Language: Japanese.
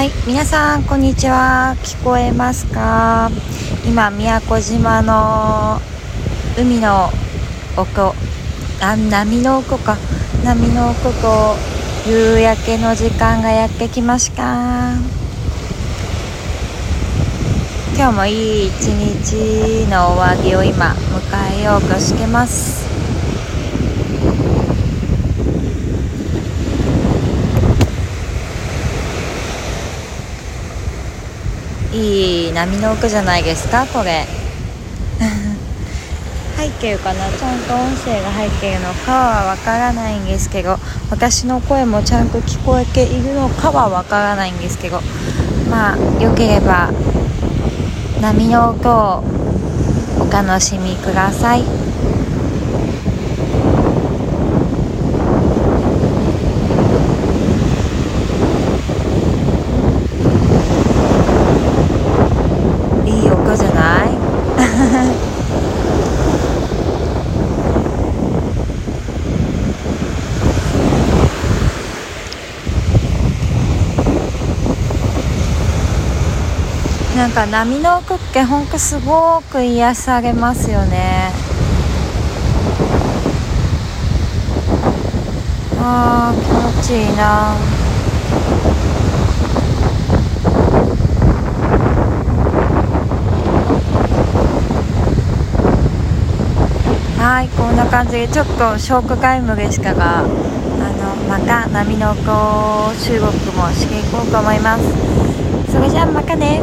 はい皆さんこんにちは。聞こえますか？今宮古島の海の奥あ波の奥か。波の奥と夕焼けの時間がやってきました。今日もいい一日の終わりを今迎えようとしてます。いい波の奥じゃないですかこれ。背景かな？ちゃんと音声が入っているのかはわからないんですけど私の声もちゃんと聞こえているのかはわからないんですけどまあよければ波の音をお楽しみくださいいい音じゃないなんか波の奥ってほんとすごく癒されますよね。あー気持ちいいな。はいこんな感じでちょっとショークタイムでしたがあのまた波の音収録もしていこうと思います。それじゃあまたね。